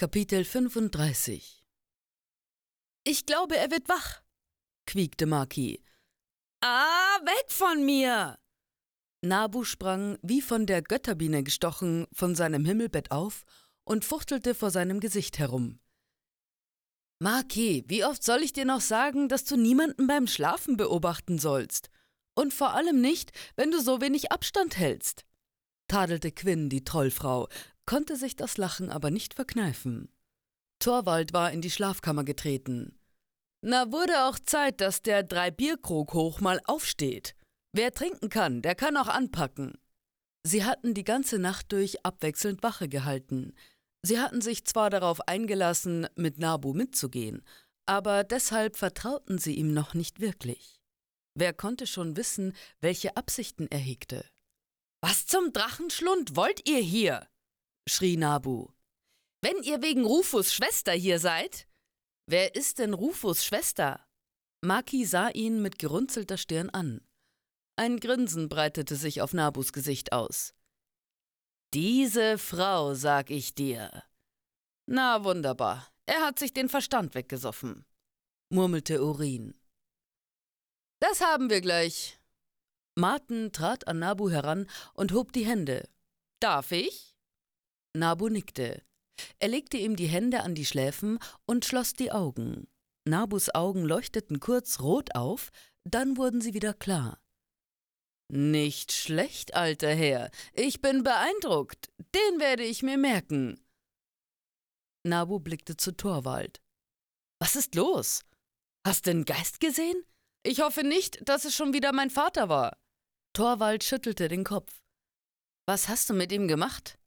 Kapitel 35 Ich glaube, er wird wach, quiekte Maki. Ah, weg von mir! Nabu sprang, wie von der Götterbiene gestochen, von seinem Himmelbett auf und fuchtelte vor seinem Gesicht herum. Maki, wie oft soll ich dir noch sagen, dass du niemanden beim Schlafen beobachten sollst? Und vor allem nicht, wenn du so wenig Abstand hältst, tadelte Quinn, die Trollfrau, konnte sich das Lachen aber nicht verkneifen. Torwald war in die Schlafkammer getreten. Na, wurde auch Zeit, dass der Drei-Bierkrog hoch mal aufsteht. Wer trinken kann, der kann auch anpacken. Sie hatten die ganze Nacht durch abwechselnd Wache gehalten. Sie hatten sich zwar darauf eingelassen, mit Nabu mitzugehen, aber deshalb vertrauten sie ihm noch nicht wirklich. Wer konnte schon wissen, welche Absichten er hegte? Was zum Drachenschlund wollt ihr hier? Schrie Nabu. Wenn ihr wegen Rufus Schwester hier seid? Wer ist denn Rufus Schwester? Maki sah ihn mit gerunzelter Stirn an. Ein Grinsen breitete sich auf Nabus Gesicht aus. Diese Frau, sag ich dir. Na wunderbar, er hat sich den Verstand weggesoffen, murmelte Urin. Das haben wir gleich. Martin trat an Nabu heran und hob die Hände. Darf ich? Nabu nickte. Er legte ihm die Hände an die Schläfen und schloss die Augen. Nabus Augen leuchteten kurz rot auf, dann wurden sie wieder klar. Nicht schlecht, alter Herr. Ich bin beeindruckt. Den werde ich mir merken. Nabu blickte zu Torwald. Was ist los? Hast du einen Geist gesehen? Ich hoffe nicht, dass es schon wieder mein Vater war. Torwald schüttelte den Kopf. Was hast du mit ihm gemacht?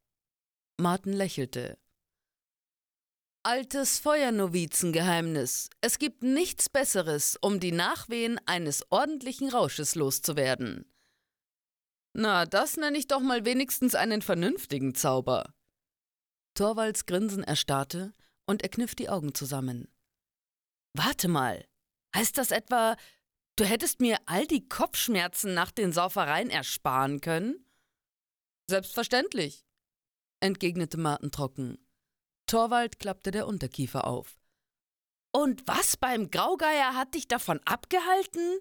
Martin lächelte. Altes Feuernovizengeheimnis. Es gibt nichts Besseres, um die Nachwehen eines ordentlichen Rausches loszuwerden. Na, das nenne ich doch mal wenigstens einen vernünftigen Zauber. Torvalds Grinsen erstarrte und er kniff die Augen zusammen. Warte mal, heißt das etwa, du hättest mir all die Kopfschmerzen nach den Saufereien ersparen können? Selbstverständlich entgegnete Martin trocken. Torwald klappte der Unterkiefer auf. Und was beim Graugeier hat dich davon abgehalten?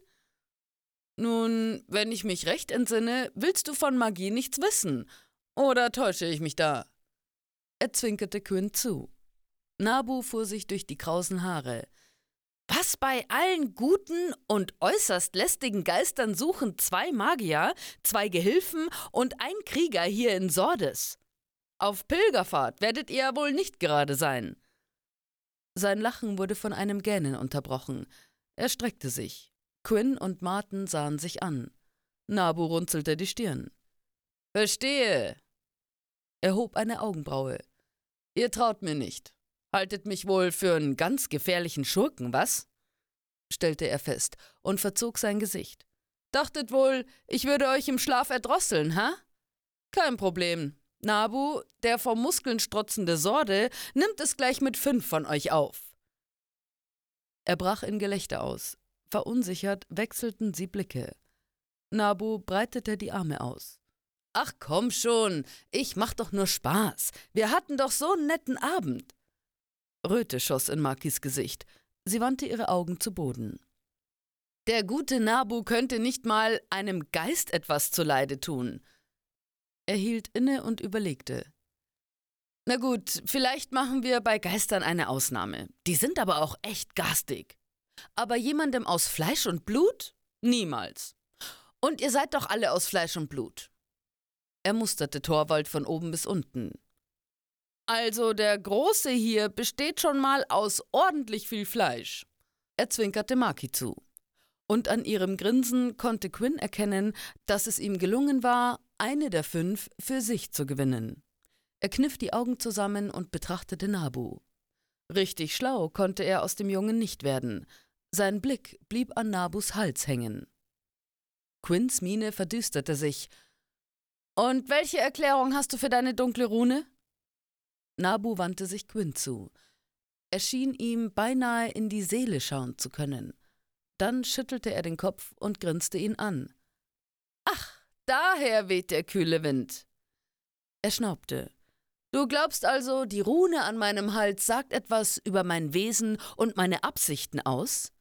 Nun, wenn ich mich recht entsinne, willst du von Magie nichts wissen. Oder täusche ich mich da? Er zwinkerte Quinn zu. Nabu fuhr sich durch die krausen Haare. Was bei allen guten und äußerst lästigen Geistern suchen zwei Magier, zwei Gehilfen und ein Krieger hier in Sordes? Auf Pilgerfahrt werdet ihr wohl nicht gerade sein. Sein Lachen wurde von einem Gähnen unterbrochen. Er streckte sich. Quinn und Martin sahen sich an. Nabu runzelte die Stirn. Verstehe. Er hob eine Augenbraue. Ihr traut mir nicht. Haltet mich wohl für einen ganz gefährlichen Schurken, was? stellte er fest und verzog sein Gesicht. Dachtet wohl, ich würde euch im Schlaf erdrosseln, ha? Kein Problem. Nabu, der vom Muskeln strotzende Sorde, nimmt es gleich mit fünf von euch auf. Er brach in Gelächter aus. Verunsichert wechselten sie Blicke. Nabu breitete die Arme aus. Ach komm schon, ich mach doch nur Spaß. Wir hatten doch so einen netten Abend. Röte schoss in Makis Gesicht. Sie wandte ihre Augen zu Boden. Der gute Nabu könnte nicht mal einem Geist etwas zuleide tun. Er hielt inne und überlegte. Na gut, vielleicht machen wir bei Geistern eine Ausnahme. Die sind aber auch echt garstig. Aber jemandem aus Fleisch und Blut? Niemals. Und ihr seid doch alle aus Fleisch und Blut. Er musterte Torwald von oben bis unten. Also der Große hier besteht schon mal aus ordentlich viel Fleisch. Er zwinkerte Maki zu. Und an ihrem Grinsen konnte Quinn erkennen, dass es ihm gelungen war, eine der fünf für sich zu gewinnen. Er kniff die Augen zusammen und betrachtete Nabu. Richtig schlau konnte er aus dem Jungen nicht werden. Sein Blick blieb an Nabus Hals hängen. Quinns Miene verdüsterte sich. Und welche Erklärung hast du für deine dunkle Rune? Nabu wandte sich Quinn zu. Er schien ihm beinahe in die Seele schauen zu können. Dann schüttelte er den Kopf und grinste ihn an. Daher weht der kühle Wind. Er schnaubte. Du glaubst also, die Rune an meinem Hals sagt etwas über mein Wesen und meine Absichten aus?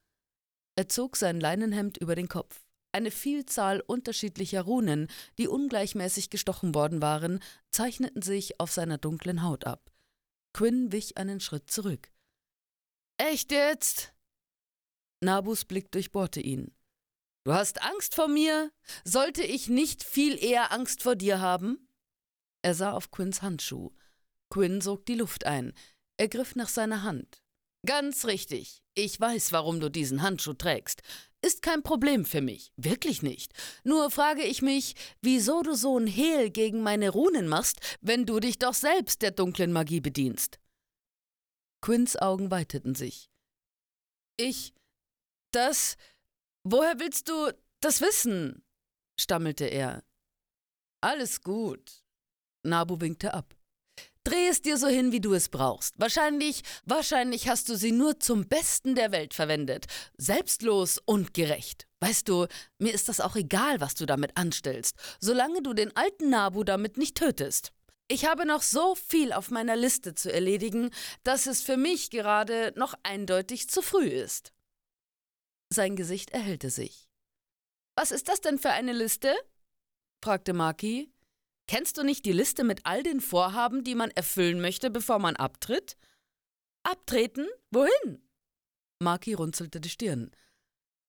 Er zog sein Leinenhemd über den Kopf. Eine Vielzahl unterschiedlicher Runen, die ungleichmäßig gestochen worden waren, zeichneten sich auf seiner dunklen Haut ab. Quinn wich einen Schritt zurück. Echt jetzt? Nabus Blick durchbohrte ihn. Du hast Angst vor mir? Sollte ich nicht viel eher Angst vor dir haben? Er sah auf Quinns Handschuh. Quinn sog die Luft ein. Er griff nach seiner Hand. Ganz richtig. Ich weiß, warum du diesen Handschuh trägst. Ist kein Problem für mich. Wirklich nicht. Nur frage ich mich, wieso du so ein Hehl gegen meine Runen machst, wenn du dich doch selbst der dunklen Magie bedienst. Quinns Augen weiteten sich. Ich. Das. Woher willst du das wissen? stammelte er. Alles gut. Nabu winkte ab. Dreh es dir so hin, wie du es brauchst. Wahrscheinlich, wahrscheinlich hast du sie nur zum Besten der Welt verwendet. Selbstlos und gerecht. Weißt du, mir ist das auch egal, was du damit anstellst, solange du den alten Nabu damit nicht tötest. Ich habe noch so viel auf meiner Liste zu erledigen, dass es für mich gerade noch eindeutig zu früh ist. Sein Gesicht erhellte sich. Was ist das denn für eine Liste? fragte Maki. Kennst du nicht die Liste mit all den Vorhaben, die man erfüllen möchte, bevor man abtritt? Abtreten? Wohin? Maki runzelte die Stirn.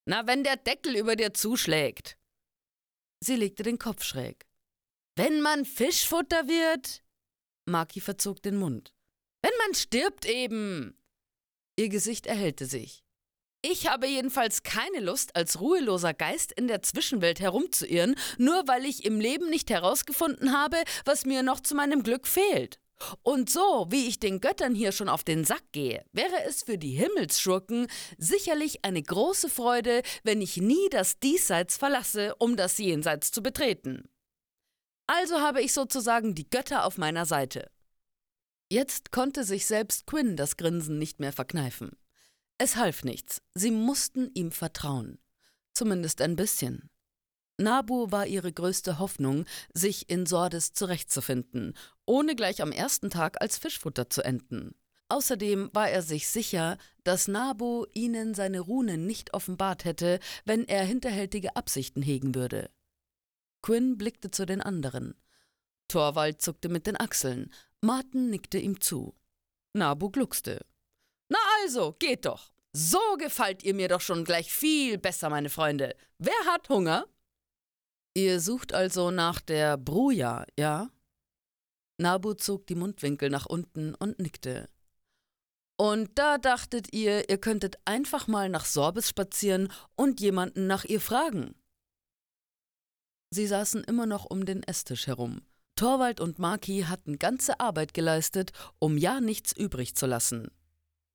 Na, wenn der Deckel über dir zuschlägt. Sie legte den Kopf schräg. Wenn man Fischfutter wird? Maki verzog den Mund. Wenn man stirbt eben. Ihr Gesicht erhellte sich. Ich habe jedenfalls keine Lust, als ruheloser Geist in der Zwischenwelt herumzuirren, nur weil ich im Leben nicht herausgefunden habe, was mir noch zu meinem Glück fehlt. Und so, wie ich den Göttern hier schon auf den Sack gehe, wäre es für die Himmelsschurken sicherlich eine große Freude, wenn ich nie das Diesseits verlasse, um das Jenseits zu betreten. Also habe ich sozusagen die Götter auf meiner Seite. Jetzt konnte sich selbst Quinn das Grinsen nicht mehr verkneifen. Es half nichts, sie mussten ihm vertrauen. Zumindest ein bisschen. Nabu war ihre größte Hoffnung, sich in Sordes zurechtzufinden, ohne gleich am ersten Tag als Fischfutter zu enden. Außerdem war er sich sicher, dass Nabu ihnen seine Runen nicht offenbart hätte, wenn er hinterhältige Absichten hegen würde. Quinn blickte zu den anderen. Torwald zuckte mit den Achseln, Martin nickte ihm zu. Nabu gluckste. Also, geht doch. So gefallt ihr mir doch schon gleich viel besser, meine Freunde. Wer hat Hunger? Ihr sucht also nach der Bruja, ja? Nabu zog die Mundwinkel nach unten und nickte. Und da dachtet ihr, ihr könntet einfach mal nach Sorbes spazieren und jemanden nach ihr fragen. Sie saßen immer noch um den Esstisch herum. Torwald und Maki hatten ganze Arbeit geleistet, um ja nichts übrig zu lassen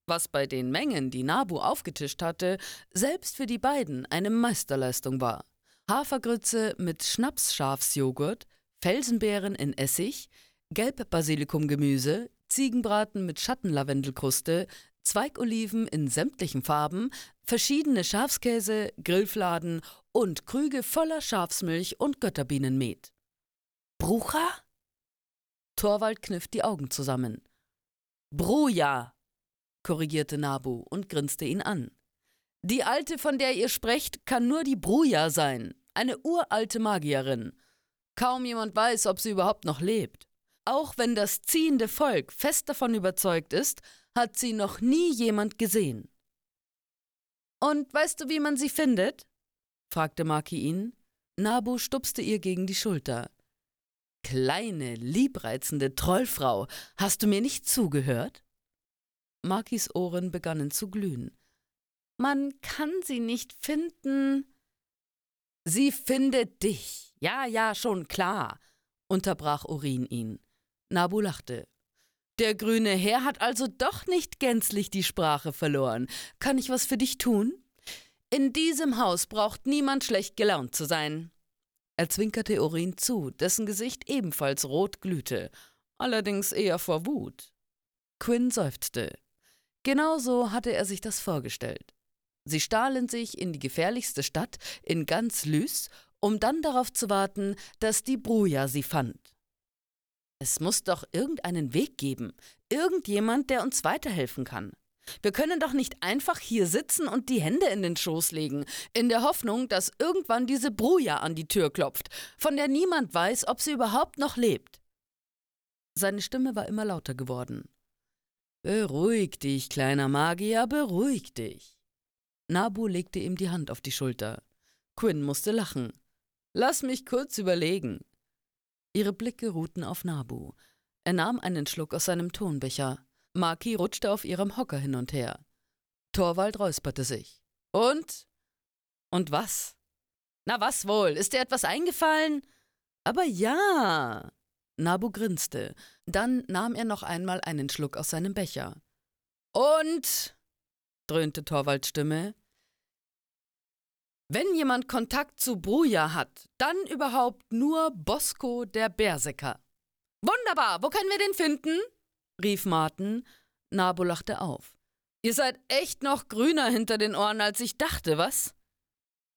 was bei den Mengen, die Nabu aufgetischt hatte, selbst für die beiden eine Meisterleistung war. Hafergrütze mit Schnapsschafsjoghurt, Felsenbeeren in Essig, Gelbbasilikumgemüse, Ziegenbraten mit Schattenlavendelkruste, Zweigoliven in sämtlichen Farben, verschiedene Schafskäse, Grillfladen und Krüge voller Schafsmilch und Götterbienenmet. Brucha? Torwald kniff die Augen zusammen. Bruja, korrigierte Nabu und grinste ihn an. Die Alte, von der ihr sprecht, kann nur die Bruja sein, eine uralte Magierin. Kaum jemand weiß, ob sie überhaupt noch lebt. Auch wenn das ziehende Volk fest davon überzeugt ist, hat sie noch nie jemand gesehen. Und weißt du, wie man sie findet? fragte Maki ihn. Nabu stupste ihr gegen die Schulter. Kleine, liebreizende Trollfrau, hast du mir nicht zugehört? Makis Ohren begannen zu glühen. Man kann sie nicht finden. Sie findet dich. Ja, ja, schon klar, unterbrach Urin ihn. Nabu lachte. Der grüne Herr hat also doch nicht gänzlich die Sprache verloren. Kann ich was für dich tun? In diesem Haus braucht niemand schlecht gelaunt zu sein. Er zwinkerte Urin zu, dessen Gesicht ebenfalls rot glühte, allerdings eher vor Wut. Quinn seufzte. Genauso hatte er sich das vorgestellt. Sie stahlen sich in die gefährlichste Stadt in ganz Lys, um dann darauf zu warten, dass die Bruja sie fand. Es muss doch irgendeinen Weg geben, irgendjemand, der uns weiterhelfen kann. Wir können doch nicht einfach hier sitzen und die Hände in den Schoß legen, in der Hoffnung, dass irgendwann diese Bruja an die Tür klopft, von der niemand weiß, ob sie überhaupt noch lebt. Seine Stimme war immer lauter geworden. Beruhig dich, kleiner Magier, beruhig dich. Nabu legte ihm die Hand auf die Schulter. Quinn musste lachen. Lass mich kurz überlegen. Ihre Blicke ruhten auf Nabu. Er nahm einen Schluck aus seinem Tonbecher. Maki rutschte auf ihrem Hocker hin und her. Torwald räusperte sich. Und? Und was? Na was wohl? Ist dir etwas eingefallen? Aber ja. Nabu grinste. Dann nahm er noch einmal einen Schluck aus seinem Becher. Und? dröhnte Torvalds Stimme. Wenn jemand Kontakt zu Bruja hat, dann überhaupt nur Bosco der Berserker. Wunderbar, wo können wir den finden? rief Martin. Nabo lachte auf. Ihr seid echt noch grüner hinter den Ohren, als ich dachte, was?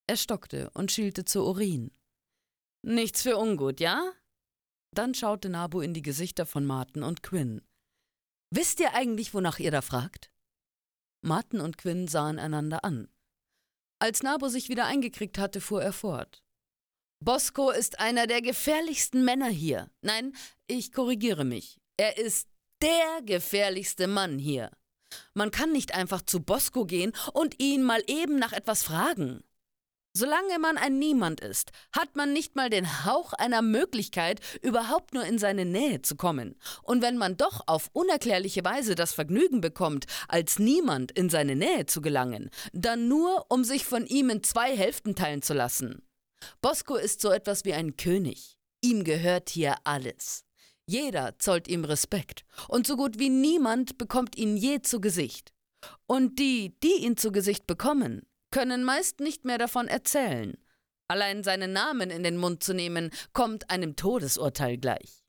Er stockte und schielte zu Urin. Nichts für ungut, ja? Dann schaute Nabu in die Gesichter von Martin und Quinn. Wisst ihr eigentlich, wonach ihr da fragt? Martin und Quinn sahen einander an. Als Nabu sich wieder eingekriegt hatte, fuhr er fort. Bosco ist einer der gefährlichsten Männer hier. Nein, ich korrigiere mich. Er ist der gefährlichste Mann hier. Man kann nicht einfach zu Bosco gehen und ihn mal eben nach etwas fragen. Solange man ein Niemand ist, hat man nicht mal den Hauch einer Möglichkeit, überhaupt nur in seine Nähe zu kommen. Und wenn man doch auf unerklärliche Weise das Vergnügen bekommt, als Niemand in seine Nähe zu gelangen, dann nur, um sich von ihm in zwei Hälften teilen zu lassen. Bosco ist so etwas wie ein König. Ihm gehört hier alles. Jeder zollt ihm Respekt, und so gut wie niemand bekommt ihn je zu Gesicht. Und die, die ihn zu Gesicht bekommen, können meist nicht mehr davon erzählen. Allein seinen Namen in den Mund zu nehmen, kommt einem Todesurteil gleich.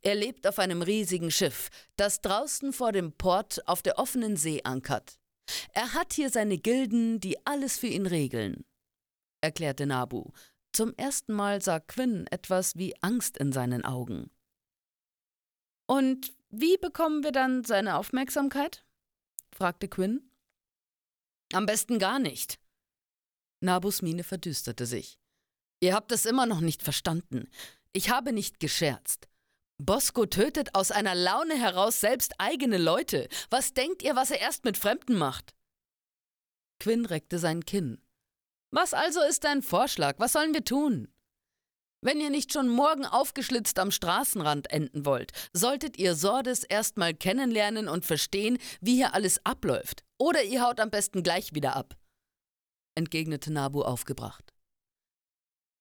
Er lebt auf einem riesigen Schiff, das draußen vor dem Port auf der offenen See ankert. Er hat hier seine Gilden, die alles für ihn regeln, erklärte Nabu. Zum ersten Mal sah Quinn etwas wie Angst in seinen Augen. Und wie bekommen wir dann seine Aufmerksamkeit? fragte Quinn. Am besten gar nicht. Nabus Miene verdüsterte sich. Ihr habt es immer noch nicht verstanden. Ich habe nicht gescherzt. Bosco tötet aus einer Laune heraus selbst eigene Leute. Was denkt ihr, was er erst mit Fremden macht? Quinn reckte sein Kinn. Was also ist dein Vorschlag? Was sollen wir tun? Wenn ihr nicht schon morgen aufgeschlitzt am Straßenrand enden wollt, solltet ihr Sordes erstmal kennenlernen und verstehen, wie hier alles abläuft. Oder ihr haut am besten gleich wieder ab, entgegnete Nabu aufgebracht.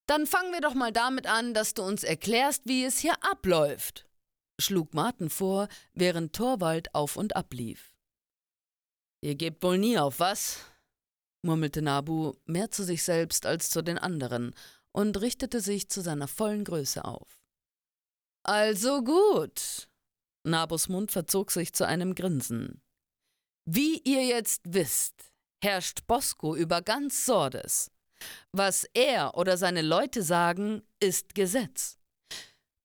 Dann fangen wir doch mal damit an, dass du uns erklärst, wie es hier abläuft, schlug Martin vor, während Torwald auf und ab lief. Ihr gebt wohl nie auf, was? murmelte Nabu, mehr zu sich selbst als zu den anderen und richtete sich zu seiner vollen Größe auf. Also gut. Nabus Mund verzog sich zu einem Grinsen. Wie ihr jetzt wisst, herrscht Bosco über ganz Sordes. Was er oder seine Leute sagen, ist Gesetz.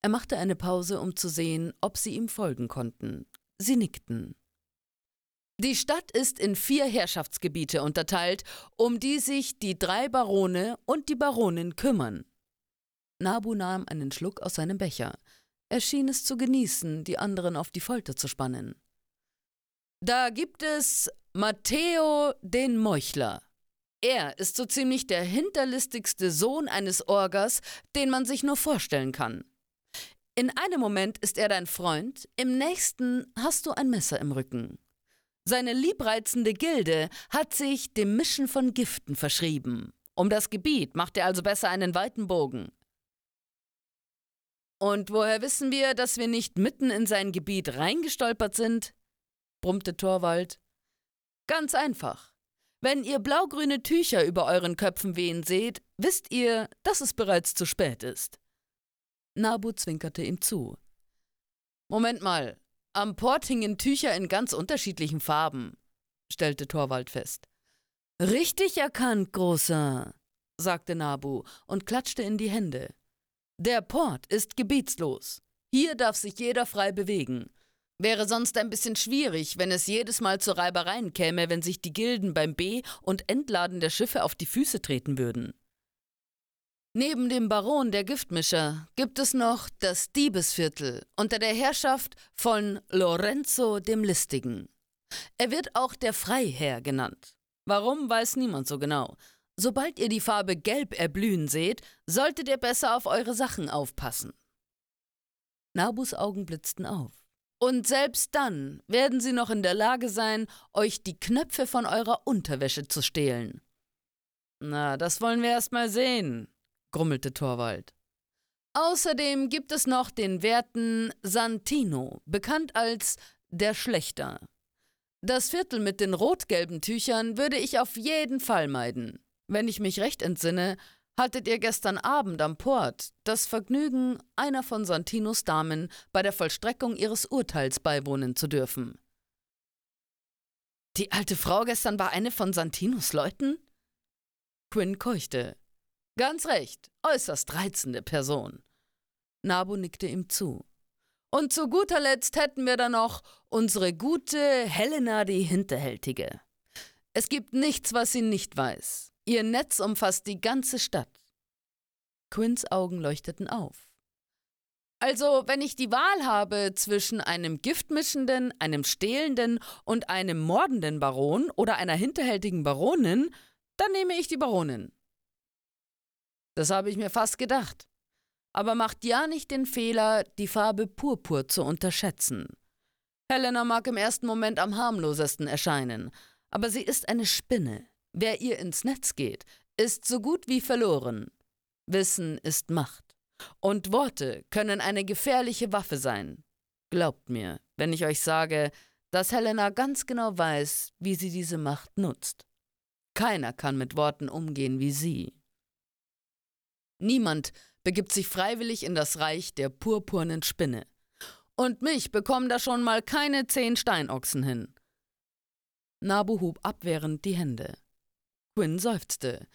Er machte eine Pause, um zu sehen, ob sie ihm folgen konnten. Sie nickten. Die Stadt ist in vier Herrschaftsgebiete unterteilt, um die sich die drei Barone und die Baronin kümmern. Nabu nahm einen Schluck aus seinem Becher. Er schien es zu genießen, die anderen auf die Folter zu spannen. Da gibt es Matteo den Meuchler. Er ist so ziemlich der hinterlistigste Sohn eines Orgers, den man sich nur vorstellen kann. In einem Moment ist er dein Freund, im nächsten hast du ein Messer im Rücken. Seine liebreizende Gilde hat sich dem Mischen von Giften verschrieben. Um das Gebiet macht er also besser einen weiten Bogen. Und woher wissen wir, dass wir nicht mitten in sein Gebiet reingestolpert sind? brummte Torwald. Ganz einfach. Wenn ihr blaugrüne Tücher über euren Köpfen wehen seht, wisst ihr, dass es bereits zu spät ist. Nabu zwinkerte ihm zu. Moment mal, am Port hingen Tücher in ganz unterschiedlichen Farben, stellte Torwald fest. Richtig erkannt, Großer, sagte Nabu und klatschte in die Hände. Der Port ist gebietslos. Hier darf sich jeder frei bewegen. Wäre sonst ein bisschen schwierig, wenn es jedes Mal zu Reibereien käme, wenn sich die Gilden beim Be- und Entladen der Schiffe auf die Füße treten würden. Neben dem Baron der Giftmischer gibt es noch das Diebesviertel unter der Herrschaft von Lorenzo dem Listigen. Er wird auch der Freiherr genannt. Warum, weiß niemand so genau. Sobald ihr die Farbe Gelb erblühen seht, solltet ihr besser auf eure Sachen aufpassen. Nabus Augen blitzten auf. Und selbst dann werden sie noch in der Lage sein, euch die Knöpfe von eurer Unterwäsche zu stehlen. Na, das wollen wir erst mal sehen, grummelte Torwald. Außerdem gibt es noch den werten Santino, bekannt als der Schlechter. Das Viertel mit den rot-gelben Tüchern würde ich auf jeden Fall meiden. Wenn ich mich recht entsinne, hattet ihr gestern Abend am Port das Vergnügen, einer von Santinos Damen bei der Vollstreckung ihres Urteils beiwohnen zu dürfen. Die alte Frau gestern war eine von Santinos Leuten? Quinn keuchte. Ganz recht, äußerst reizende Person. Nabu nickte ihm zu. Und zu guter Letzt hätten wir dann noch unsere gute Helena die Hinterhältige. Es gibt nichts, was sie nicht weiß. Ihr Netz umfasst die ganze Stadt. Quinns Augen leuchteten auf. Also, wenn ich die Wahl habe zwischen einem giftmischenden, einem stehlenden und einem mordenden Baron oder einer hinterhältigen Baronin, dann nehme ich die Baronin. Das habe ich mir fast gedacht. Aber macht ja nicht den Fehler, die Farbe Purpur zu unterschätzen. Helena mag im ersten Moment am harmlosesten erscheinen, aber sie ist eine Spinne. Wer ihr ins Netz geht, ist so gut wie verloren. Wissen ist Macht. Und Worte können eine gefährliche Waffe sein. Glaubt mir, wenn ich euch sage, dass Helena ganz genau weiß, wie sie diese Macht nutzt. Keiner kann mit Worten umgehen wie sie. Niemand begibt sich freiwillig in das Reich der purpurnen Spinne. Und mich bekommen da schon mal keine zehn Steinochsen hin. Nabu hob abwehrend die Hände. Quinn seufzte.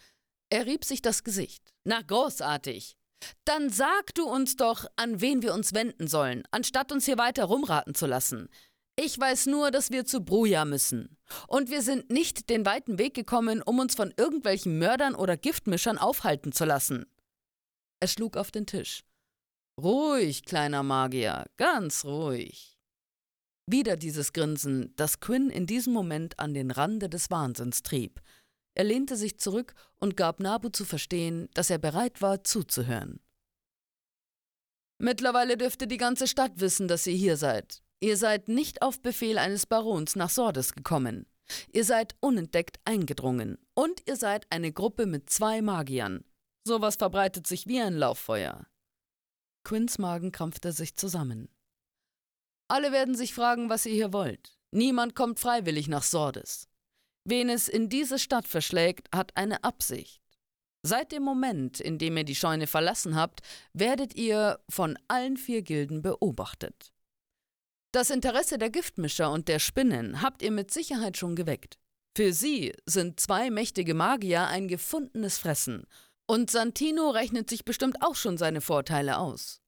Er rieb sich das Gesicht. Na, großartig. Dann sag du uns doch, an wen wir uns wenden sollen, anstatt uns hier weiter rumraten zu lassen. Ich weiß nur, dass wir zu Bruja müssen. Und wir sind nicht den weiten Weg gekommen, um uns von irgendwelchen Mördern oder Giftmischern aufhalten zu lassen. Er schlug auf den Tisch. Ruhig, kleiner Magier, ganz ruhig. Wieder dieses Grinsen, das Quinn in diesem Moment an den Rande des Wahnsinns trieb. Er lehnte sich zurück und gab Nabu zu verstehen, dass er bereit war, zuzuhören. Mittlerweile dürfte die ganze Stadt wissen, dass ihr hier seid. Ihr seid nicht auf Befehl eines Barons nach Sordes gekommen. Ihr seid unentdeckt eingedrungen. Und ihr seid eine Gruppe mit zwei Magiern. Sowas verbreitet sich wie ein Lauffeuer. Quinns Magen krampfte sich zusammen. Alle werden sich fragen, was ihr hier wollt. Niemand kommt freiwillig nach Sordes. Wen es in diese Stadt verschlägt, hat eine Absicht. Seit dem Moment, in dem ihr die Scheune verlassen habt, werdet ihr von allen vier Gilden beobachtet. Das Interesse der Giftmischer und der Spinnen habt ihr mit Sicherheit schon geweckt. Für sie sind zwei mächtige Magier ein gefundenes Fressen, und Santino rechnet sich bestimmt auch schon seine Vorteile aus.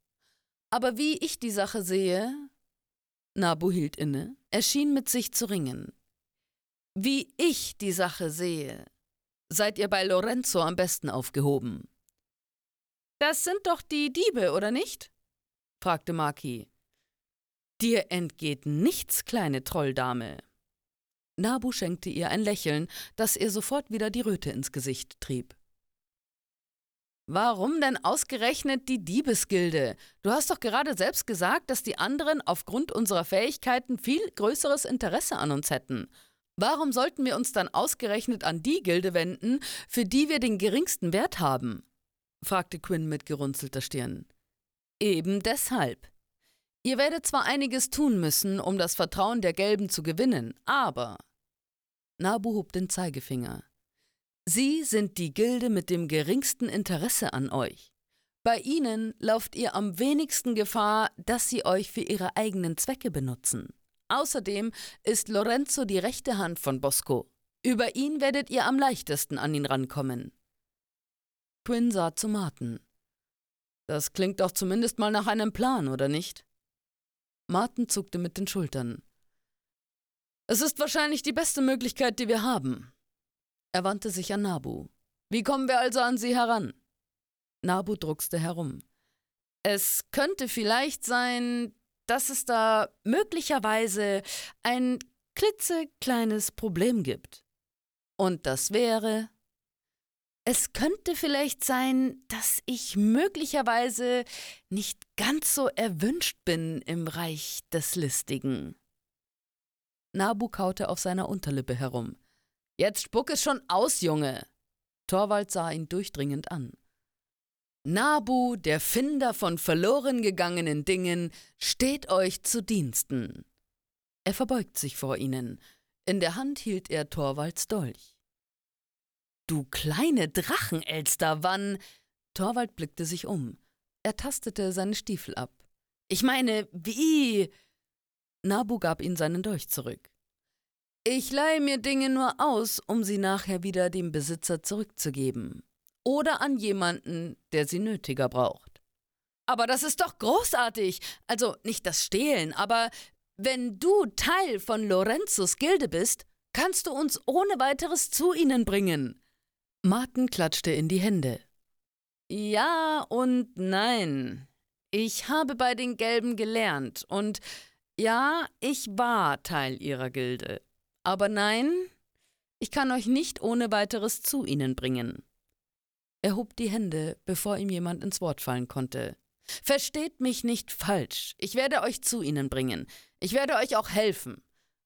Aber wie ich die Sache sehe. Nabu hielt inne, er schien mit sich zu ringen. Wie ich die Sache sehe, seid ihr bei Lorenzo am besten aufgehoben. Das sind doch die Diebe, oder nicht? fragte Maki. Dir entgeht nichts, kleine Trolldame. Nabu schenkte ihr ein Lächeln, das ihr sofort wieder die Röte ins Gesicht trieb. Warum denn ausgerechnet die Diebesgilde? Du hast doch gerade selbst gesagt, dass die anderen aufgrund unserer Fähigkeiten viel größeres Interesse an uns hätten. Warum sollten wir uns dann ausgerechnet an die Gilde wenden, für die wir den geringsten Wert haben? fragte Quinn mit gerunzelter Stirn. Eben deshalb. Ihr werdet zwar einiges tun müssen, um das Vertrauen der Gelben zu gewinnen, aber. Nabu hob den Zeigefinger. Sie sind die Gilde mit dem geringsten Interesse an euch. Bei ihnen lauft ihr am wenigsten Gefahr, dass sie euch für ihre eigenen Zwecke benutzen. Außerdem ist Lorenzo die rechte Hand von Bosco. Über ihn werdet ihr am leichtesten an ihn rankommen. Quinn sah zu Martin. Das klingt doch zumindest mal nach einem Plan, oder nicht? Martin zuckte mit den Schultern. Es ist wahrscheinlich die beste Möglichkeit, die wir haben. Er wandte sich an Nabu. Wie kommen wir also an sie heran? Nabu druckste herum. Es könnte vielleicht sein, dass es da möglicherweise ein klitzekleines Problem gibt. Und das wäre, es könnte vielleicht sein, dass ich möglicherweise nicht ganz so erwünscht bin im Reich des Listigen. Nabu kaute auf seiner Unterlippe herum. Jetzt spuck es schon aus, Junge! Torwald sah ihn durchdringend an. Nabu, der Finder von verloren gegangenen Dingen, steht euch zu Diensten. Er verbeugt sich vor ihnen. In der Hand hielt er Torvalds Dolch. Du kleine Drachenelster, wann? Torwald blickte sich um. Er tastete seine Stiefel ab. Ich meine, wie? Nabu gab ihm seinen Dolch zurück. Ich leihe mir Dinge nur aus, um sie nachher wieder dem Besitzer zurückzugeben. Oder an jemanden, der sie nötiger braucht. Aber das ist doch großartig. Also nicht das Stehlen, aber wenn du Teil von Lorenzos Gilde bist, kannst du uns ohne weiteres zu ihnen bringen. Martin klatschte in die Hände. Ja und nein. Ich habe bei den Gelben gelernt und ja, ich war Teil ihrer Gilde. Aber nein, ich kann euch nicht ohne weiteres zu ihnen bringen. Er hob die Hände, bevor ihm jemand ins Wort fallen konnte. Versteht mich nicht falsch. Ich werde euch zu ihnen bringen. Ich werde euch auch helfen.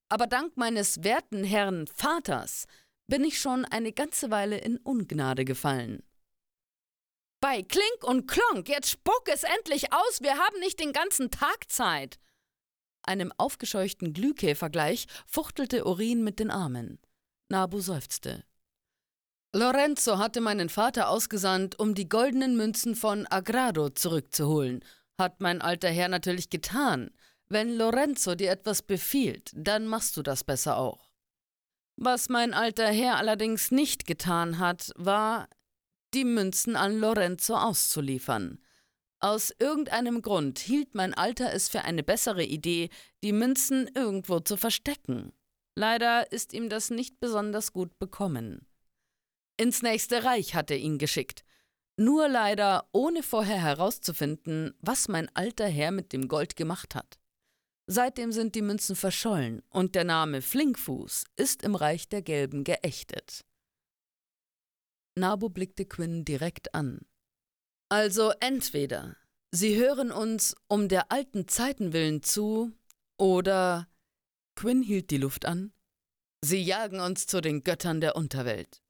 Aber dank meines werten Herrn Vaters bin ich schon eine ganze Weile in Ungnade gefallen. Bei Klink und Klonk, jetzt spuck es endlich aus, wir haben nicht den ganzen Tag Zeit. Einem aufgescheuchten Glühkäfer gleich fuchtelte Urin mit den Armen. Nabu seufzte. Lorenzo hatte meinen Vater ausgesandt, um die goldenen Münzen von Agrado zurückzuholen. Hat mein alter Herr natürlich getan. Wenn Lorenzo dir etwas befiehlt, dann machst du das besser auch. Was mein alter Herr allerdings nicht getan hat, war, die Münzen an Lorenzo auszuliefern. Aus irgendeinem Grund hielt mein Alter es für eine bessere Idee, die Münzen irgendwo zu verstecken. Leider ist ihm das nicht besonders gut bekommen. Ins nächste Reich hat er ihn geschickt. Nur leider ohne vorher herauszufinden, was mein alter Herr mit dem Gold gemacht hat. Seitdem sind die Münzen verschollen und der Name Flinkfuß ist im Reich der Gelben geächtet. Nabu blickte Quinn direkt an. Also entweder Sie hören uns um der alten Zeiten willen zu, oder Quinn hielt die Luft an. Sie jagen uns zu den Göttern der Unterwelt.